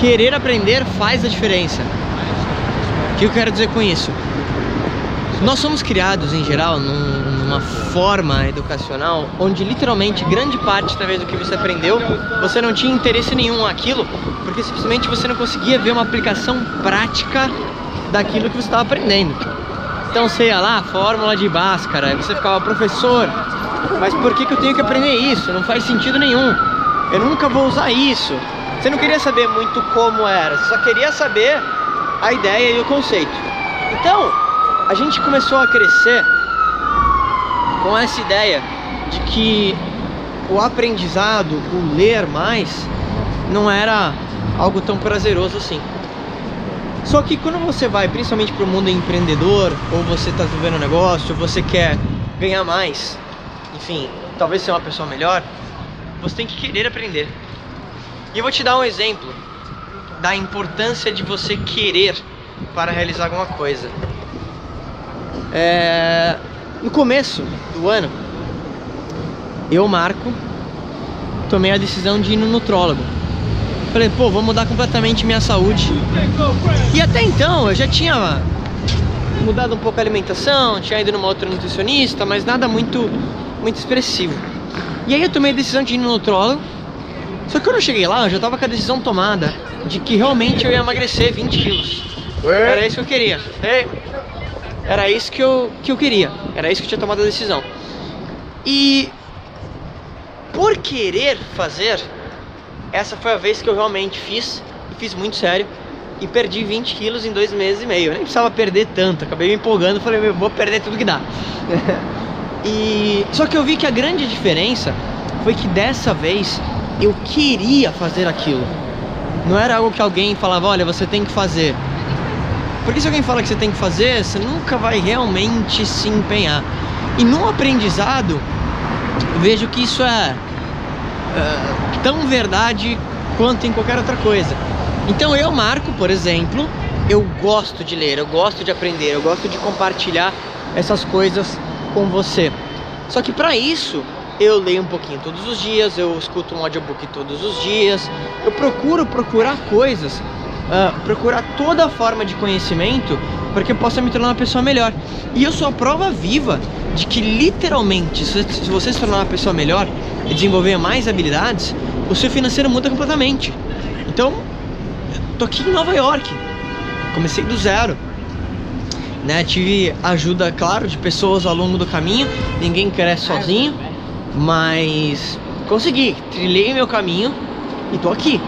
querer aprender faz a diferença. O que eu quero dizer com isso? Nós somos criados, em geral, num, numa forma educacional onde literalmente grande parte, talvez, do que você aprendeu, você não tinha interesse nenhum naquilo, porque simplesmente você não conseguia ver uma aplicação prática daquilo que você estava aprendendo. Então, sei lá, fórmula de Bhaskara, você ficava, professor, mas por que, que eu tenho que aprender isso? Não faz sentido nenhum. Eu nunca vou usar isso. Você não queria saber muito como era, você só queria saber a ideia e o conceito. Então, a gente começou a crescer com essa ideia de que o aprendizado, o ler mais, não era algo tão prazeroso assim. Só que quando você vai principalmente para o mundo empreendedor, ou você está desenvolvendo um negócio, ou você quer ganhar mais, enfim, talvez ser uma pessoa melhor, você tem que querer aprender. E eu vou te dar um exemplo da importância de você querer para realizar alguma coisa. É... No começo do ano, eu, Marco, tomei a decisão de ir no nutrólogo. Falei, pô, vou mudar completamente minha saúde. E até então eu já tinha mudado um pouco a alimentação, tinha ido numa outra nutricionista, mas nada muito, muito expressivo. E aí eu tomei a decisão de ir no nutrólogo. Só que quando eu cheguei lá, eu já tava com a decisão tomada de que realmente eu ia emagrecer 20 quilos. Era isso que eu queria. Era isso que eu, que eu queria. Era isso que eu tinha tomado a decisão. E por querer fazer, essa foi a vez que eu realmente fiz, e fiz muito sério, e perdi 20 quilos em dois meses e meio. Eu nem precisava perder tanto, acabei me empolgando, falei, eu vou perder tudo que dá. e só que eu vi que a grande diferença foi que dessa vez eu queria fazer aquilo. Não era algo que alguém falava, olha, você tem que fazer. Porque se alguém fala que você tem que fazer, você nunca vai realmente se empenhar. E no aprendizado, vejo que isso é uh, tão verdade quanto em qualquer outra coisa. Então eu, Marco, por exemplo, eu gosto de ler, eu gosto de aprender, eu gosto de compartilhar essas coisas com você. Só que para isso eu leio um pouquinho todos os dias, eu escuto um audiobook todos os dias, eu procuro procurar coisas, uh, procurar toda forma de conhecimento para que eu possa me tornar uma pessoa melhor. E eu sou a prova viva de que literalmente, se você se tornar uma pessoa melhor e desenvolver mais habilidades, o seu financeiro muda completamente. Então, tô aqui em Nova York, comecei do zero. Né, tive ajuda, claro, de pessoas ao longo do caminho. Ninguém cresce sozinho, mas consegui, trilhei meu caminho e tô aqui.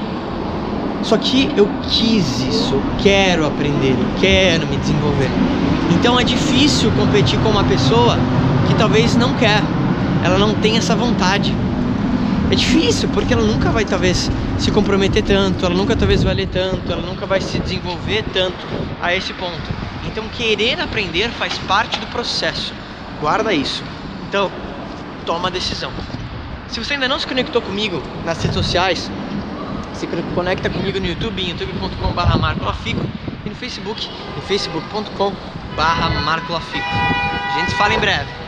Só que eu quis isso, eu quero aprender, eu quero me desenvolver. Então é difícil competir com uma pessoa que talvez não quer, ela não tem essa vontade. É difícil porque ela nunca vai talvez se comprometer tanto, ela nunca talvez vai ler tanto, ela nunca vai se desenvolver tanto a esse ponto. Então querer aprender faz parte do processo. Guarda isso. Então, toma a decisão. Se você ainda não se conectou comigo nas redes sociais, se conecta comigo no YouTube, em youtube.com.br marcolafico e no Facebook, em facebook.com.br marcolafico. A gente se fala em breve.